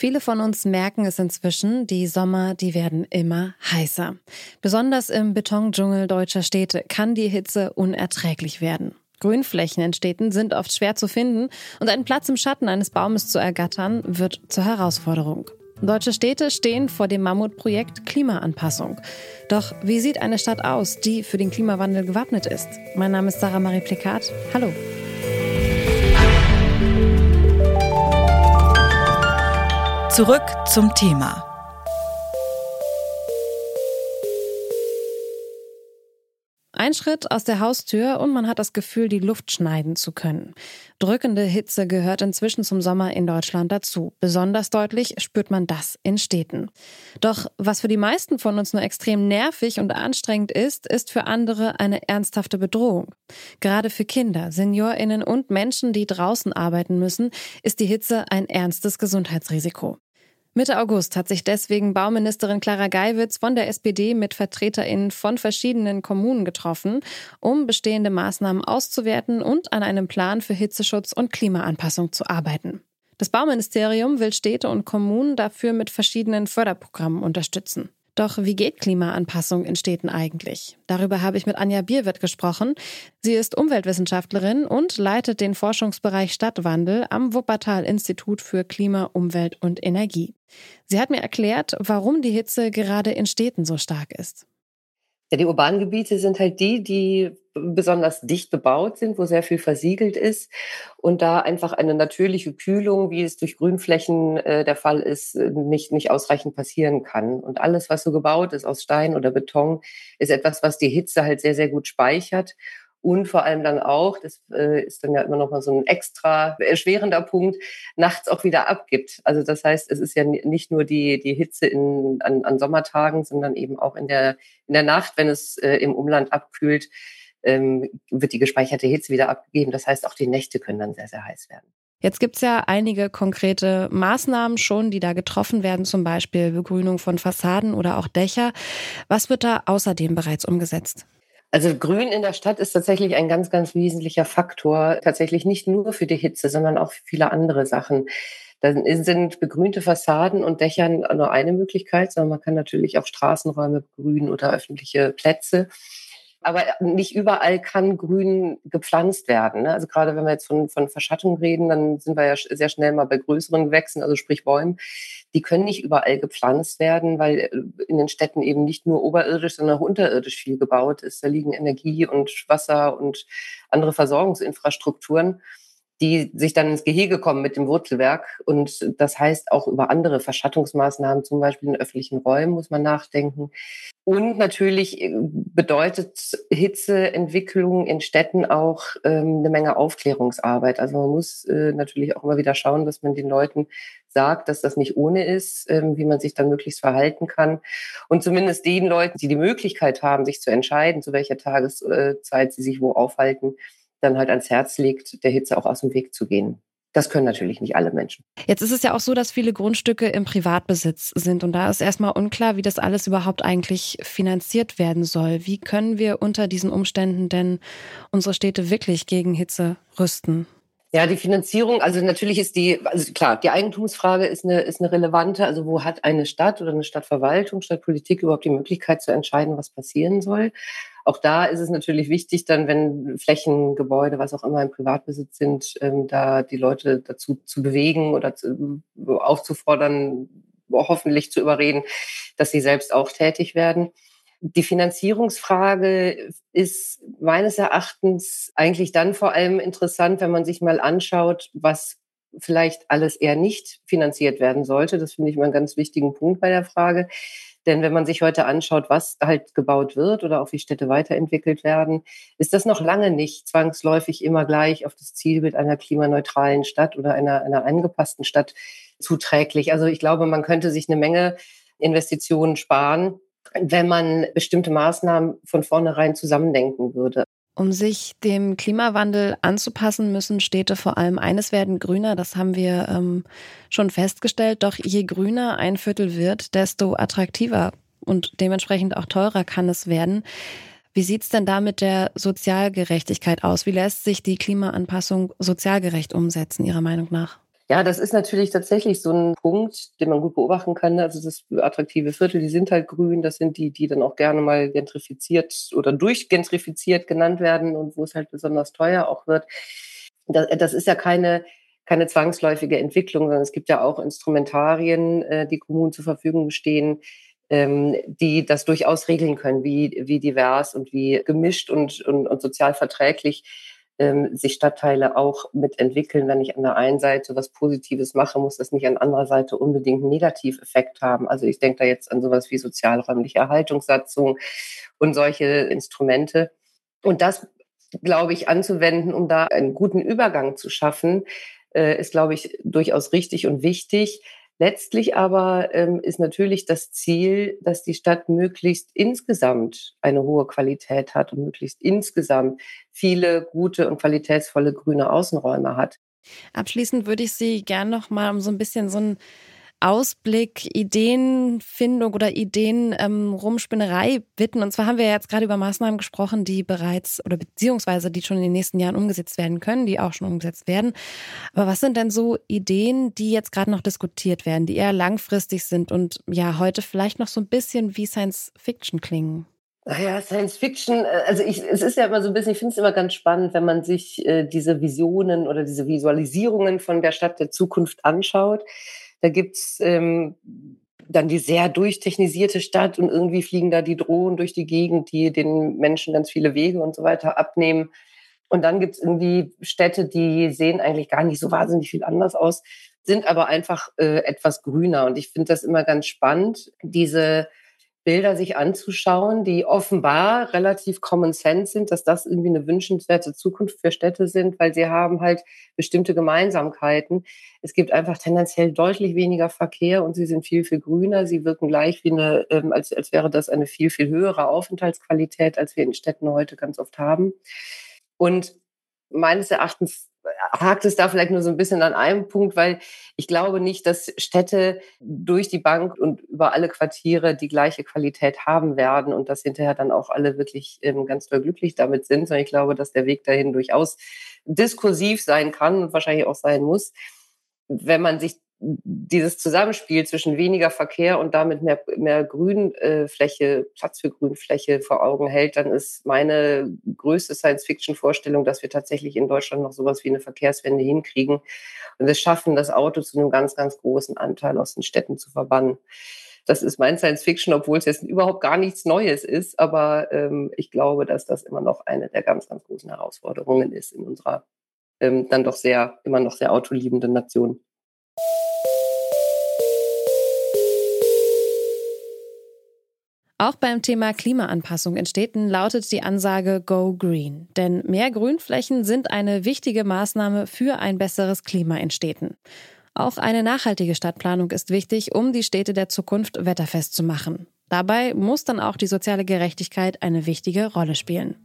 Viele von uns merken es inzwischen, die Sommer, die werden immer heißer. Besonders im Betondschungel deutscher Städte kann die Hitze unerträglich werden. Grünflächen in Städten sind oft schwer zu finden und einen Platz im Schatten eines Baumes zu ergattern, wird zur Herausforderung. Deutsche Städte stehen vor dem Mammutprojekt Klimaanpassung. Doch wie sieht eine Stadt aus, die für den Klimawandel gewappnet ist? Mein Name ist Sarah Marie Plikat. Hallo. Zurück zum Thema. Ein Schritt aus der Haustür und man hat das Gefühl, die Luft schneiden zu können. Drückende Hitze gehört inzwischen zum Sommer in Deutschland dazu. Besonders deutlich spürt man das in Städten. Doch was für die meisten von uns nur extrem nervig und anstrengend ist, ist für andere eine ernsthafte Bedrohung. Gerade für Kinder, Seniorinnen und Menschen, die draußen arbeiten müssen, ist die Hitze ein ernstes Gesundheitsrisiko. Mitte August hat sich deswegen Bauministerin Clara Geiwitz von der SPD mit VertreterInnen von verschiedenen Kommunen getroffen, um bestehende Maßnahmen auszuwerten und an einem Plan für Hitzeschutz und Klimaanpassung zu arbeiten. Das Bauministerium will Städte und Kommunen dafür mit verschiedenen Förderprogrammen unterstützen. Doch wie geht Klimaanpassung in Städten eigentlich? Darüber habe ich mit Anja Bierwirt gesprochen. Sie ist Umweltwissenschaftlerin und leitet den Forschungsbereich Stadtwandel am Wuppertal Institut für Klima, Umwelt und Energie. Sie hat mir erklärt, warum die Hitze gerade in Städten so stark ist. Ja, die urbanen Gebiete sind halt die, die besonders dicht bebaut sind, wo sehr viel versiegelt ist und da einfach eine natürliche Kühlung, wie es durch Grünflächen äh, der Fall ist, nicht, nicht ausreichend passieren kann. Und alles, was so gebaut ist aus Stein oder Beton, ist etwas, was die Hitze halt sehr, sehr gut speichert und vor allem dann auch, das äh, ist dann ja immer noch mal so ein extra erschwerender Punkt, nachts auch wieder abgibt. Also das heißt, es ist ja nicht nur die, die Hitze in, an, an Sommertagen, sondern eben auch in der, in der Nacht, wenn es äh, im Umland abkühlt, ähm, wird die gespeicherte Hitze wieder abgegeben. Das heißt, auch die Nächte können dann sehr, sehr heiß werden. Jetzt gibt's ja einige konkrete Maßnahmen schon, die da getroffen werden, zum Beispiel Begrünung von Fassaden oder auch Dächer. Was wird da außerdem bereits umgesetzt? Also Grün in der Stadt ist tatsächlich ein ganz, ganz wesentlicher Faktor. Tatsächlich nicht nur für die Hitze, sondern auch für viele andere Sachen. Da sind begrünte Fassaden und Dächer nur eine Möglichkeit, sondern man kann natürlich auch Straßenräume begrünen oder öffentliche Plätze. Aber nicht überall kann Grün gepflanzt werden. Ne? Also gerade wenn wir jetzt von, von Verschattung reden, dann sind wir ja sehr schnell mal bei größeren Gewächsen, also sprich Bäumen. Die können nicht überall gepflanzt werden, weil äh, in den Städten eben nicht nur oberirdisch, sondern auch unterirdisch viel gebaut ist. Da liegen Energie und Wasser und andere Versorgungsinfrastrukturen die sich dann ins Gehege kommen mit dem Wurzelwerk. Und das heißt auch über andere Verschattungsmaßnahmen, zum Beispiel in öffentlichen Räumen, muss man nachdenken. Und natürlich äh, bedeutet Hitzeentwicklung in Städten auch ähm, eine Menge Aufklärungsarbeit. Also man muss äh, natürlich auch immer wieder schauen, dass man den Leuten sagt, dass das nicht ohne ist, ähm, wie man sich dann möglichst verhalten kann. Und zumindest den Leuten, die die Möglichkeit haben, sich zu entscheiden, zu welcher Tageszeit sie sich wo aufhalten, dann halt ans Herz legt, der Hitze auch aus dem Weg zu gehen. Das können natürlich nicht alle Menschen. Jetzt ist es ja auch so, dass viele Grundstücke im Privatbesitz sind und da ist erstmal unklar, wie das alles überhaupt eigentlich finanziert werden soll. Wie können wir unter diesen Umständen denn unsere Städte wirklich gegen Hitze rüsten? Ja, die Finanzierung, also natürlich ist die, also klar, die Eigentumsfrage ist eine, ist eine relevante. Also wo hat eine Stadt oder eine Stadtverwaltung, Stadtpolitik überhaupt die Möglichkeit zu entscheiden, was passieren soll? Auch da ist es natürlich wichtig, dann, wenn Flächen, Gebäude, was auch immer im Privatbesitz sind, ähm, da die Leute dazu zu bewegen oder zu, aufzufordern, hoffentlich zu überreden, dass sie selbst auch tätig werden. Die Finanzierungsfrage ist meines Erachtens eigentlich dann vor allem interessant, wenn man sich mal anschaut, was vielleicht alles eher nicht finanziert werden sollte. Das finde ich mal einen ganz wichtigen Punkt bei der Frage. Denn wenn man sich heute anschaut, was halt gebaut wird oder auch wie Städte weiterentwickelt werden, ist das noch lange nicht zwangsläufig immer gleich auf das Zielbild einer klimaneutralen Stadt oder einer, einer angepassten Stadt zuträglich. Also ich glaube, man könnte sich eine Menge Investitionen sparen, wenn man bestimmte Maßnahmen von vornherein zusammendenken würde. Um sich dem Klimawandel anzupassen, müssen Städte vor allem eines werden grüner. Das haben wir ähm, schon festgestellt. Doch je grüner ein Viertel wird, desto attraktiver und dementsprechend auch teurer kann es werden. Wie sieht's denn da mit der Sozialgerechtigkeit aus? Wie lässt sich die Klimaanpassung sozialgerecht umsetzen, Ihrer Meinung nach? Ja, das ist natürlich tatsächlich so ein Punkt, den man gut beobachten kann. Also das attraktive Viertel, die sind halt grün. Das sind die, die dann auch gerne mal gentrifiziert oder durchgentrifiziert genannt werden und wo es halt besonders teuer auch wird. Das, das ist ja keine, keine zwangsläufige Entwicklung, sondern es gibt ja auch Instrumentarien, äh, die Kommunen zur Verfügung stehen, ähm, die das durchaus regeln können, wie, wie divers und wie gemischt und, und, und sozial verträglich ähm, sich Stadtteile auch mitentwickeln. Wenn ich an der einen Seite was Positives mache, muss das nicht an anderer Seite unbedingt einen Negativeffekt haben. Also ich denke da jetzt an sowas wie sozialräumliche Erhaltungssatzung und solche Instrumente. Und das, glaube ich, anzuwenden, um da einen guten Übergang zu schaffen, äh, ist, glaube ich, durchaus richtig und wichtig. Letztlich aber ähm, ist natürlich das Ziel, dass die Stadt möglichst insgesamt eine hohe Qualität hat und möglichst insgesamt viele gute und qualitätsvolle grüne Außenräume hat. Abschließend würde ich Sie gern noch mal um so ein bisschen so ein Ausblick, Ideenfindung oder Ideen ähm, Rumspinnerei bitten. Und zwar haben wir jetzt gerade über Maßnahmen gesprochen, die bereits oder beziehungsweise die schon in den nächsten Jahren umgesetzt werden können, die auch schon umgesetzt werden. Aber was sind denn so Ideen, die jetzt gerade noch diskutiert werden, die eher langfristig sind und ja heute vielleicht noch so ein bisschen wie Science Fiction klingen? Naja, Science Fiction, äh, also ich, es ist ja immer so ein bisschen, ich finde es immer ganz spannend, wenn man sich äh, diese Visionen oder diese Visualisierungen von der Stadt der Zukunft anschaut da gibt's ähm, dann die sehr durchtechnisierte Stadt und irgendwie fliegen da die Drohnen durch die Gegend, die den Menschen ganz viele Wege und so weiter abnehmen. Und dann gibt's irgendwie Städte, die sehen eigentlich gar nicht so wahnsinnig viel anders aus, sind aber einfach äh, etwas grüner. Und ich finde das immer ganz spannend, diese Bilder sich anzuschauen, die offenbar relativ common sense sind, dass das irgendwie eine wünschenswerte Zukunft für Städte sind, weil sie haben halt bestimmte Gemeinsamkeiten. Es gibt einfach tendenziell deutlich weniger Verkehr und sie sind viel, viel grüner. Sie wirken gleich wie eine, ähm, als, als wäre das eine viel, viel höhere Aufenthaltsqualität, als wir in Städten heute ganz oft haben. Und meines Erachtens hakt es da vielleicht nur so ein bisschen an einem Punkt, weil ich glaube nicht, dass Städte durch die Bank und über alle Quartiere die gleiche Qualität haben werden und dass hinterher dann auch alle wirklich ähm, ganz doll glücklich damit sind, sondern ich glaube, dass der Weg dahin durchaus diskursiv sein kann und wahrscheinlich auch sein muss, wenn man sich dieses Zusammenspiel zwischen weniger Verkehr und damit mehr, mehr Grünfläche, Platz für Grünfläche vor Augen hält, dann ist meine größte Science-Fiction-Vorstellung, dass wir tatsächlich in Deutschland noch sowas wie eine Verkehrswende hinkriegen und es schaffen, das Auto zu einem ganz, ganz großen Anteil aus den Städten zu verbannen. Das ist mein Science-Fiction, obwohl es jetzt überhaupt gar nichts Neues ist, aber ähm, ich glaube, dass das immer noch eine der ganz, ganz großen Herausforderungen ist in unserer ähm, dann doch sehr, immer noch sehr autoliebenden Nation. Auch beim Thema Klimaanpassung in Städten lautet die Ansage Go Green. Denn mehr Grünflächen sind eine wichtige Maßnahme für ein besseres Klima in Städten. Auch eine nachhaltige Stadtplanung ist wichtig, um die Städte der Zukunft wetterfest zu machen. Dabei muss dann auch die soziale Gerechtigkeit eine wichtige Rolle spielen.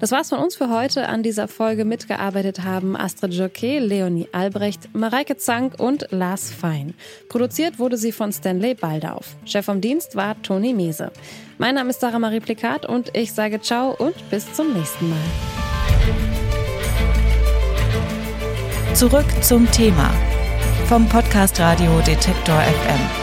Das war's von uns für heute. An dieser Folge mitgearbeitet haben Astrid Joquet, Leonie Albrecht, Mareike Zank und Lars Fein. Produziert wurde sie von Stanley Baldauf. Chef vom Dienst war Toni Mese. Mein Name ist Sarah Marie Plikat und ich sage ciao und bis zum nächsten Mal. Zurück zum Thema vom Podcast Radio Detektor FM.